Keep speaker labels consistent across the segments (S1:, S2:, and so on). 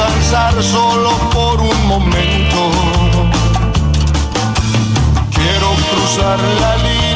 S1: Descansar solo por un momento. Quiero cruzar la línea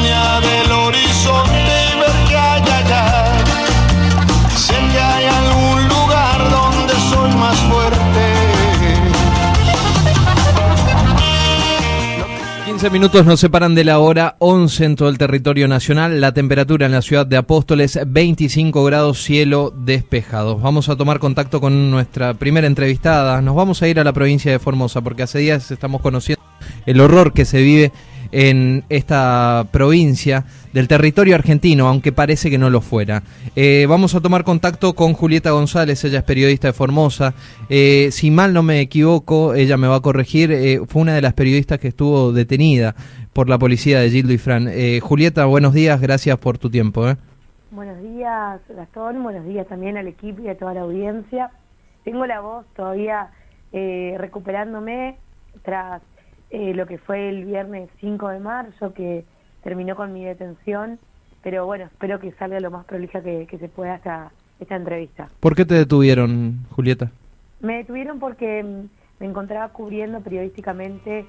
S2: 15 minutos nos separan de la hora 11 en todo el territorio nacional. La temperatura en la ciudad de Apóstoles 25 grados, cielo despejado. Vamos a tomar contacto con nuestra primera entrevistada. Nos vamos a ir a la provincia de Formosa porque hace días estamos conociendo el horror que se vive en esta provincia del territorio argentino, aunque parece que no lo fuera. Eh, vamos a tomar contacto con Julieta González, ella es periodista de Formosa. Eh, si mal no me equivoco, ella me va a corregir, eh, fue una de las periodistas que estuvo detenida por la policía de Gildo y Fran. Julieta, buenos días, gracias por tu tiempo.
S3: Buenos días, Gastón. Buenos días también al equipo y a toda la audiencia. Tengo la voz todavía recuperándome tras eh, lo que fue el viernes 5 de marzo, que terminó con mi detención. Pero bueno, espero que salga lo más prolija que, que se pueda esta, esta entrevista.
S2: ¿Por qué te detuvieron, Julieta?
S3: Me detuvieron porque mm, me encontraba cubriendo periodísticamente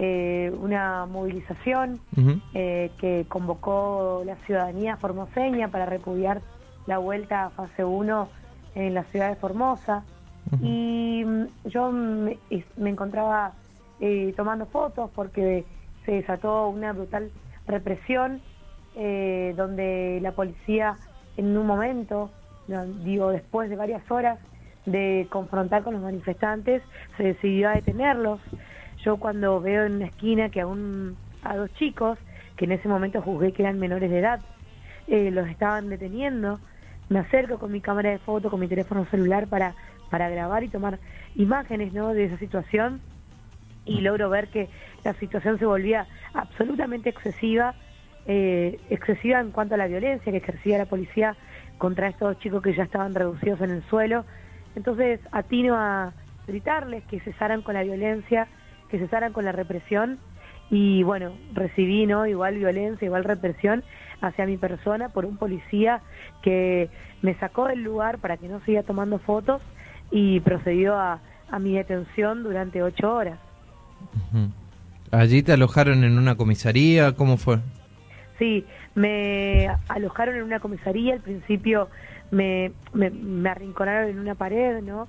S3: eh, una movilización eh, que convocó la ciudadanía formoseña para repudiar la vuelta a fase 1 en la ciudad de Formosa. Y mm, yo me, me encontraba eh, tomando fotos porque se desató una brutal represión eh, donde la policía en un momento, digo después de varias horas de confrontar con los manifestantes, se decidió a detenerlos. Yo cuando veo en una esquina que a, un, a dos chicos, que en ese momento juzgué que eran menores de edad, eh, los estaban deteniendo, me acerco con mi cámara de foto, con mi teléfono celular para, para grabar y tomar imágenes ¿no? de esa situación y logro ver que la situación se volvía absolutamente excesiva, eh, excesiva en cuanto a la violencia que ejercía la policía contra estos chicos que ya estaban reducidos en el suelo. Entonces atino a gritarles que cesaran con la violencia, que cesaran con la represión y bueno, recibí no igual violencia, igual represión hacia mi persona por un policía que me sacó del lugar para que no siga tomando fotos y procedió a, a mi detención durante ocho horas.
S2: ¿Allí te alojaron en una comisaría? ¿Cómo fue?
S3: Sí, me alojaron en una comisaría, al principio me, me, arrinconaron en una pared, ¿no?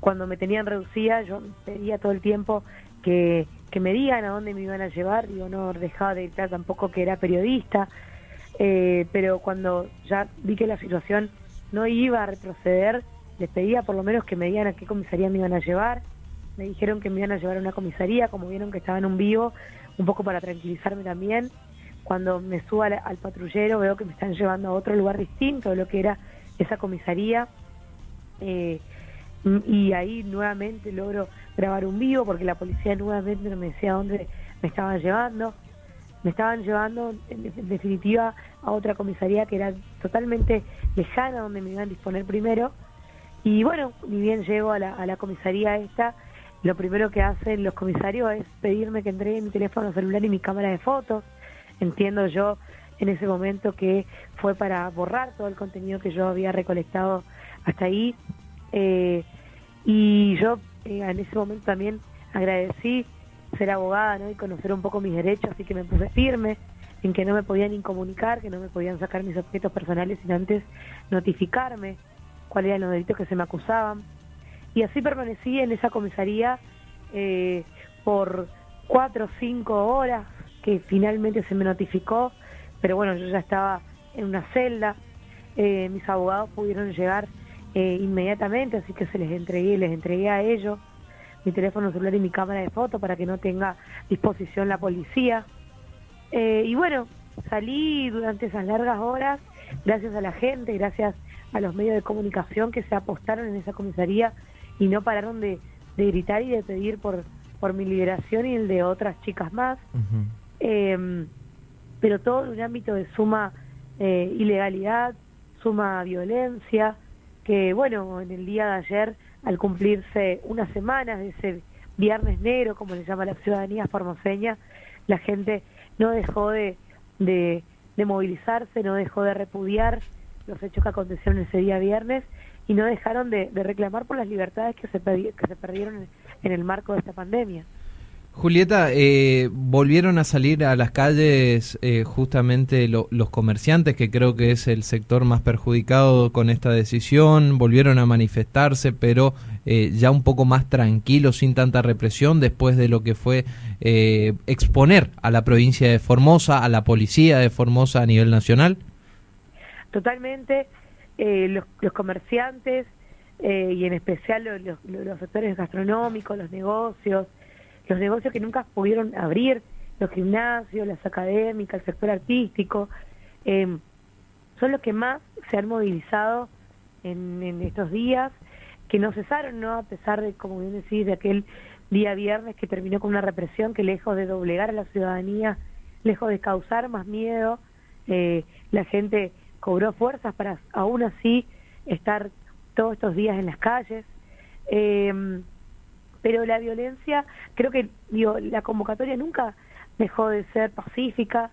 S3: Cuando me tenían reducida, yo pedía todo el tiempo que, me digan a dónde me iban a llevar, yo no dejaba de gritar tampoco que era periodista, eh, pero cuando ya vi que la situación no iba a retroceder, les pedía por lo menos que me digan a qué comisaría me iban a llevar, me dijeron que me iban a llevar a una comisaría, como vieron que estaba en un vivo, un poco para tranquilizarme también, cuando me subo al, patrullero veo que me están llevando a otro lugar distinto de lo que era esa comisaría. Eh, y ahí nuevamente logro grabar un vivo porque la policía nuevamente no me decía dónde me estaban llevando. Me estaban llevando en, definitiva a otra comisaría que era totalmente lejana donde me iban a disponer primero. Y bueno, ni bien llego a la comisaría esta, lo primero que hacen los comisarios es pedirme que entregue mi teléfono celular y mi cámara de fotos. Entiendo yo en ese momento que fue para borrar todo el contenido que yo había recolectado hasta ahí. Eh, y yo eh, en ese momento también agradecí ser abogada ¿no? y conocer un poco mis derechos, así que me puse firme en que no me podían incomunicar, que no me podían sacar mis objetos personales sin antes notificarme cuáles eran los delitos que se me acusaban. Y así permanecí en esa comisaría eh, por cuatro o cinco horas, que finalmente se me notificó, pero bueno, yo ya estaba en una celda, eh, mis abogados pudieron llegar eh, inmediatamente, así que se les entregué, les entregué a ellos mi teléfono celular y mi cámara de foto para que no tenga disposición la policía. Y bueno, salí durante esas largas horas, gracias a la gente, gracias a los medios de comunicación que se apostaron en esa comisaría y no pararon de, gritar y de pedir por, por mi liberación y el de otras chicas más. Em, pero todo en un ámbito de suma eh, ilegalidad, suma violencia, que bueno, en el día de ayer, al cumplirse una semana de ese viernes negro, como le llama la ciudadanía formoseña, la gente no dejó de, de, movilizarse, no dejó de repudiar los hechos que acontecieron ese día viernes y no dejaron de, reclamar por las libertades que se, que se perdieron en el marco de esta pandemia.
S2: Julieta, eh, volvieron a salir a las calles eh, justamente los comerciantes, que creo que es el sector más perjudicado con esta decisión, volvieron a manifestarse, pero eh, ya un poco más tranquilos, sin tanta represión, después de lo que fue exponer a la provincia de Formosa, a la policía de Formosa a nivel nacional.
S3: Totalmente, los, los, comerciantes y en especial los, los sectores gastronómicos, los negocios, los negocios que nunca pudieron abrir, los gimnasios, las académicas, el sector artístico, eh, son los que más se han movilizado en, en, estos días, que no cesaron, ¿no? A pesar de, como bien decís, de aquel día viernes que terminó con una represión que lejos de doblegar a la ciudadanía, lejos de causar más miedo, eh, la gente cobró fuerzas para aún así estar todos estos días en las calles. Eh, pero la violencia, creo que digo, la convocatoria nunca dejó de ser pacífica,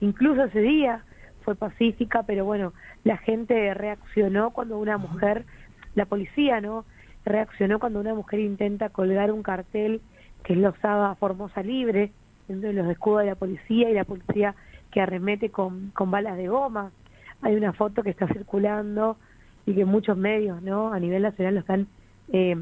S3: incluso ese día fue pacífica, pero bueno, la gente reaccionó cuando una mujer, la policía, ¿no? Reaccionó cuando una mujer intenta colgar un cartel que lo usaba Formosa Libre, dentro de los escudos de la policía y la policía que arremete con, con balas de goma. Hay una foto que está circulando y que muchos medios, ¿no? A nivel nacional lo están eh,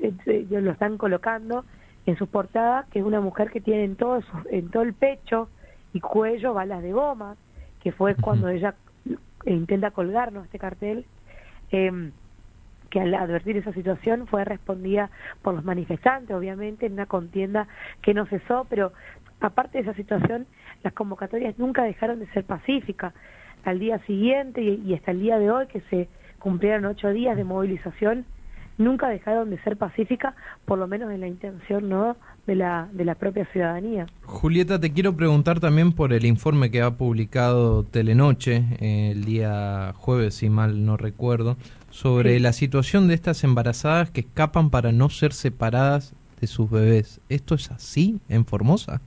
S3: eh, lo están colocando en sus portadas, que es una mujer que tiene en todo, en todo el pecho y cuello balas de goma, que fue cuando ella intenta colgarnos este cartel, eh, que al advertir esa situación fue respondida por los manifestantes, obviamente, en una contienda que no cesó, pero aparte de esa situación, las convocatorias nunca dejaron de ser pacíficas. Al día siguiente y hasta el día de hoy, que se cumplieron ocho días de movilización, nunca dejaron de ser pacíficas, por lo menos en la intención no de la, de la propia ciudadanía.
S2: Julieta, te quiero preguntar también por el informe que ha publicado Telenoche eh, el día jueves, si mal no recuerdo, sobre la situación de estas embarazadas que escapan para no ser separadas de sus bebés. ¿Esto es así en Formosa?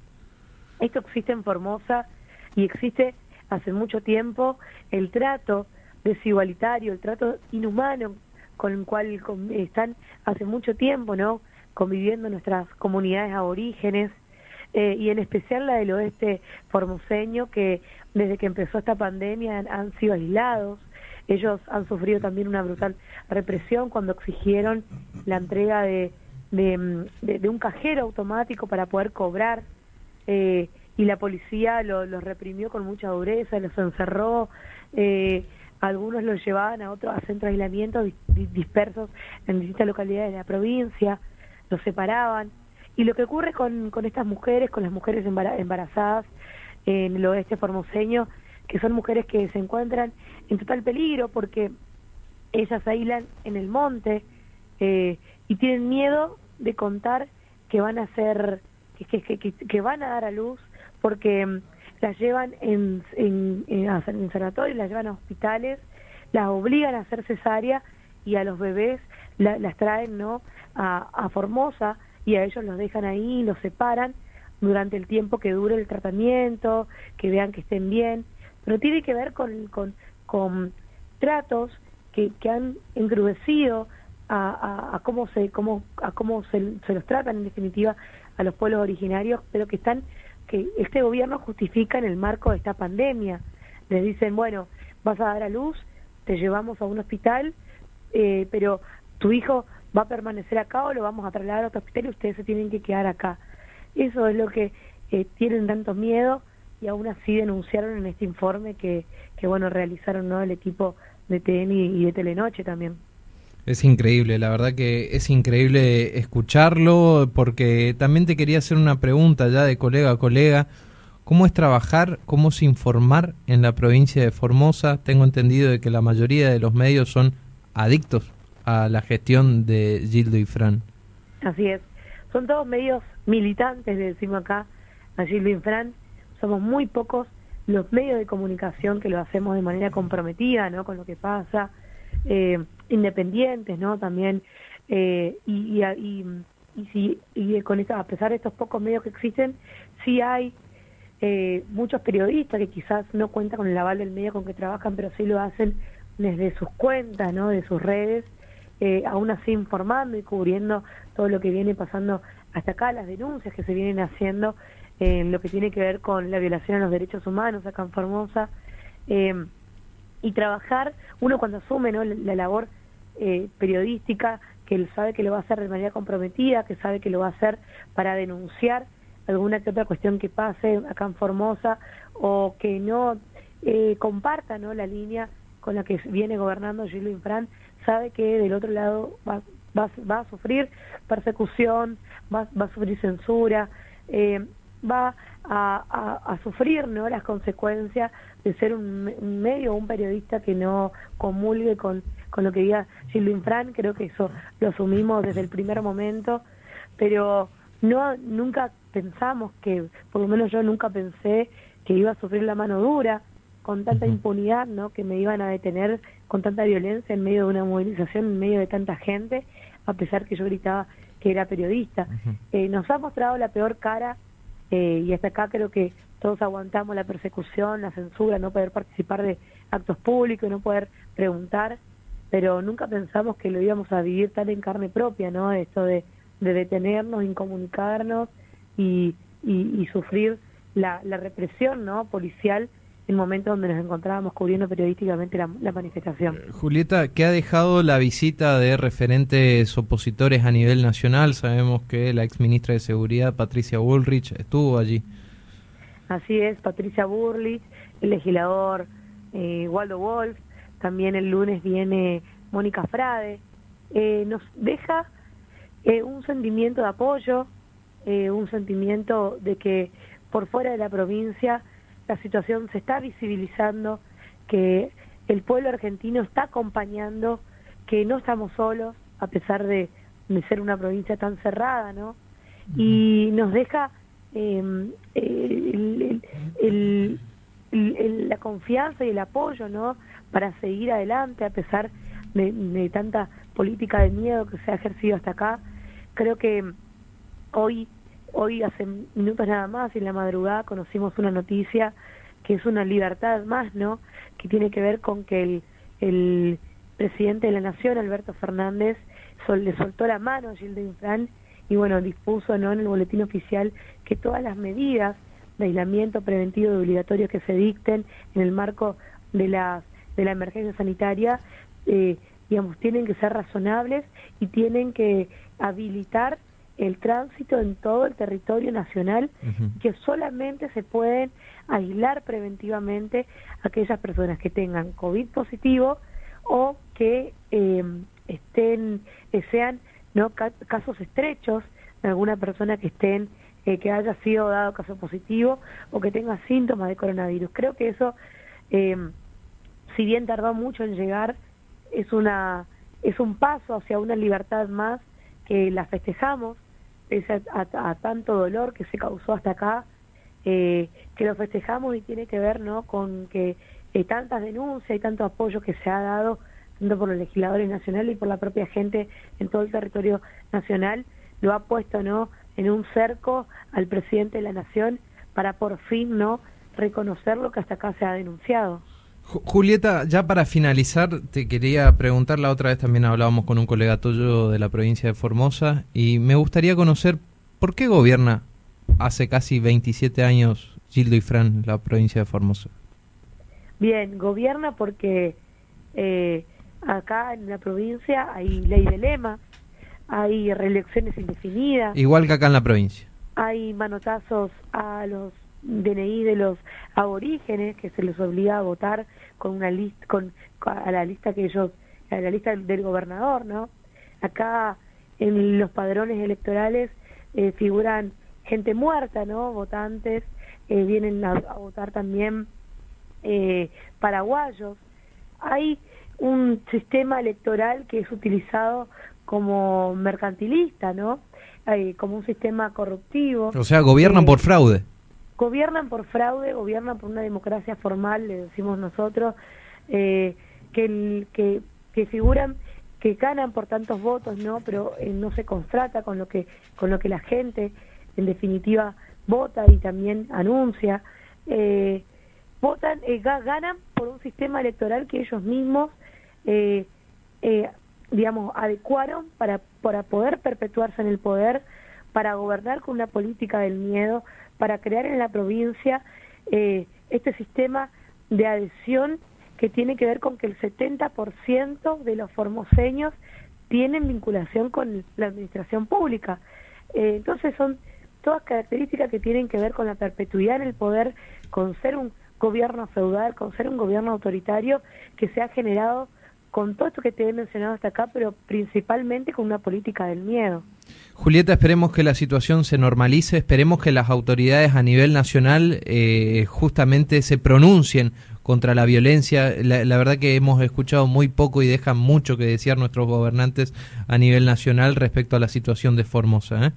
S3: Esto existe en Formosa y existe hace mucho tiempo el trato desigualitario, el trato inhumano con el cual están hace mucho tiempo, ¿no? Conviviendo nuestras comunidades aborígenes eh, y en especial la del oeste formoseño, que desde que empezó esta pandemia han, sido aislados. Ellos han sufrido también una brutal represión cuando exigieron la entrega de, de, un cajero automático para poder cobrar. Eh, y la policía los reprimió con mucha dureza, los encerró, eh, algunos los llevaban a otros a centros de aislamiento dispersos en distintas localidades de la provincia, los separaban. Y lo que ocurre con, con estas mujeres, con las mujeres embarazadas en el oeste formoseño, que son mujeres que se encuentran en total peligro porque ellas aíslan en el monte eh, y tienen miedo de contar que van a ser, que van a dar a luz porque las llevan en, en, en, las llevan a hospitales, las obligan a hacer cesárea y a los bebés las traen no a, a, Formosa y a ellos los dejan ahí, los separan durante el tiempo que dure el tratamiento, que vean que estén bien, pero tiene que ver con, con, con tratos que, que han encrudecido a, a, cómo se cómo a cómo se, se los tratan en definitiva a los pueblos originarios, pero que están que este gobierno justifica en el marco de esta pandemia. Les dicen, bueno, vas a dar a luz, te llevamos a un hospital, eh, pero tu hijo va a permanecer acá o lo vamos a trasladar a otro hospital y ustedes se tienen que quedar acá. Eso es lo que eh, tienen tanto miedo y aún así denunciaron en este informe que, que bueno, realizaron ¿no? el equipo de TN y de Telenoche también.
S2: Es increíble, la verdad que es increíble escucharlo, porque también te quería hacer una pregunta ya de colega a colega. ¿Cómo es trabajar, cómo es informar en la provincia de Formosa? Tengo entendido de que la mayoría de los medios son adictos a la gestión de Gildo y Fran.
S3: Así es. Son todos medios militantes, le decimos acá a Gildo y Fran. Somos muy pocos los medios de comunicación que lo hacemos de manera comprometida, ¿no? Con lo que pasa, eh, independientes, ¿no? También, eh, y, y, y, si, y con esto, a pesar de estos pocos medios que existen, sí hay eh, muchos periodistas que quizás no cuentan con el aval del medio con que trabajan, pero sí lo hacen desde sus cuentas, ¿no? De sus redes, eh, aún así informando y cubriendo todo lo que viene pasando hasta acá, las denuncias que se vienen haciendo en lo que tiene que ver con la violación a los derechos humanos acá en Formosa. Eh, y trabajar, uno cuando asume ¿no? la, labor eh, periodística, que sabe que lo va a hacer de manera comprometida, que sabe que lo va a hacer para denunciar alguna que otra cuestión que pase acá en Formosa o que no eh, comparta ¿no? la línea con la que viene gobernando Gilles Infran, sabe que del otro lado va, va, va a sufrir persecución, va, va a sufrir censura, eh, va a, a, sufrir ¿no? las consecuencias de ser un, un, medio o un periodista que no comulgue con, con lo que diga Gilles Infran, creo que eso lo asumimos desde el primer momento, pero no nunca pensamos que, por lo menos yo nunca pensé que iba a sufrir la mano dura con tanta impunidad, ¿no? Que me iban a detener con tanta violencia en medio de una movilización, en medio de tanta gente, a pesar que yo gritaba que era periodista. eh, nos ha mostrado la peor cara eh, y hasta acá creo que todos aguantamos la persecución, la censura, no poder participar de actos públicos, no poder preguntar, pero nunca pensamos que lo íbamos a vivir tan en carne propia, ¿no? Esto de de detenernos, incomunicarnos y, y, y sufrir la, represión no policial en momentos donde nos encontrábamos cubriendo periodísticamente la, la, manifestación.
S2: Eh, Julieta, ¿qué ha dejado la visita de referentes opositores a nivel nacional? Sabemos que la ex ministra de Seguridad, Patricia Bullrich, estuvo allí.
S3: Así es, Patricia Bullrich, el legislador eh, Waldo Wolf, también el lunes viene Mónica Frade. Eh, nos deja eh, un sentimiento de apoyo, eh, un sentimiento de que por fuera de la provincia la situación se está visibilizando, que el pueblo argentino está acompañando, que no estamos solos, a pesar de, de ser una provincia tan cerrada, ¿no? Y nos deja eh, el, la confianza y el apoyo, ¿no? Para seguir adelante a pesar de, tanta política de miedo que se ha ejercido hasta acá creo que hoy, hoy hace minutos nada más, en la madrugada conocimos una noticia que es una libertad más, ¿no? Que tiene que ver con que el, el presidente de la Nación, Alberto Fernández, sol, le soltó la mano a Gildo Infran y bueno, dispuso ¿no? en el boletín oficial que todas las medidas de aislamiento preventivo y obligatorio que se dicten en el marco de la, de la emergencia sanitaria, eh, digamos, tienen que ser razonables y tienen que habilitar el tránsito en todo el territorio nacional, uh -huh. que solamente se pueden aislar preventivamente aquellas personas que tengan COVID positivo o que eh, estén, eh, sean no casos estrechos de alguna persona que estén eh, que haya sido dado caso positivo o que tenga síntomas de coronavirus. Creo que eso, eh, si bien tardó mucho en llegar, es una es un paso hacia una libertad más que la festejamos, pese a, tanto dolor que se causó hasta acá, eh, que lo festejamos y tiene que ver ¿no? con que hay tantas denuncias y tanto apoyo que se ha dado tanto por los legisladores nacionales y por la propia gente en todo el territorio nacional, lo ha puesto no en un cerco al presidente de la nación para por fin no reconocer lo que hasta acá se ha denunciado.
S2: Julieta, ya para finalizar, te quería preguntar, la otra vez también hablábamos con un colega tuyo de la provincia de Formosa y me gustaría conocer por qué gobierna hace casi 27 años Gildo y Fran la provincia de Formosa.
S3: Bien, gobierna porque eh, acá en la provincia hay ley de lema, hay reelecciones indefinidas.
S2: Igual que acá en la provincia.
S3: Hay manotazos a los DNI de los aborígenes que se les obliga a votar con una lista con a la lista que ellos a la lista del gobernador no acá en los padrones electorales eh, figuran gente muerta no votantes eh, vienen a, a, votar también eh, paraguayos hay un sistema electoral que es utilizado como mercantilista, ¿no? Eh, como un sistema corruptivo.
S2: O sea, gobiernan por fraude.
S3: Gobiernan por fraude, gobiernan por una democracia formal, le decimos nosotros, que, que, que figuran que ganan por tantos votos, ¿no? Pero eh, no se constata con lo que con lo que la gente en definitiva vota y también anuncia. Eh, votan, eh, ganan por un sistema electoral que ellos mismos, digamos, adecuaron para, para poder perpetuarse en el poder, para gobernar con una política del miedo, para crear en la provincia este sistema de adhesión que tiene que ver con que el 70% de los formoseños tienen vinculación con la administración pública. Eh, entonces son todas características que tienen que ver con la perpetuidad en el poder, con ser un gobierno feudal, con ser un gobierno autoritario que se ha generado con todo esto que te he mencionado hasta acá, pero principalmente con una política del miedo.
S2: Julieta, esperemos que la situación se normalice, esperemos que las autoridades a nivel nacional eh, justamente se pronuncien contra la violencia. La, verdad que hemos escuchado muy poco y dejan mucho que decir nuestros gobernantes a nivel nacional respecto a la situación de Formosa. ¿eh?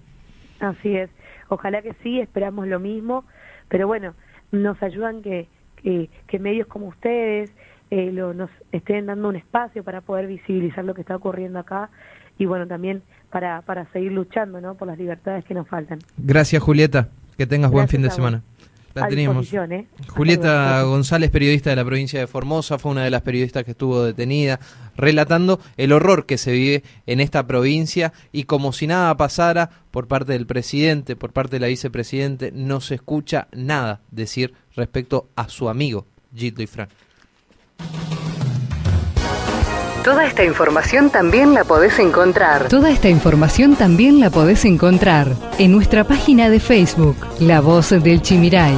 S3: Así es. Ojalá que sí, esperamos lo mismo, pero bueno, nos ayudan que, que, medios como ustedes eh, lo, nos estén dando un espacio para poder visibilizar lo que está ocurriendo acá y bueno, también para, para seguir luchando ¿no? por las libertades que nos faltan.
S2: Gracias, Julieta. Que tengas buen fin de semana. La teníamos. ¿eh? Julieta González, periodista de la provincia de Formosa, fue una de las periodistas que estuvo detenida, relatando el horror que se vive en esta provincia y como si nada pasara por parte del presidente, por parte de la vicepresidente, no se escucha nada decir respecto a su amigo Gito y Fran.
S4: Toda esta información también la podés encontrar. Toda esta información también la podés encontrar en nuestra página de Facebook, La Voz del Chimiray.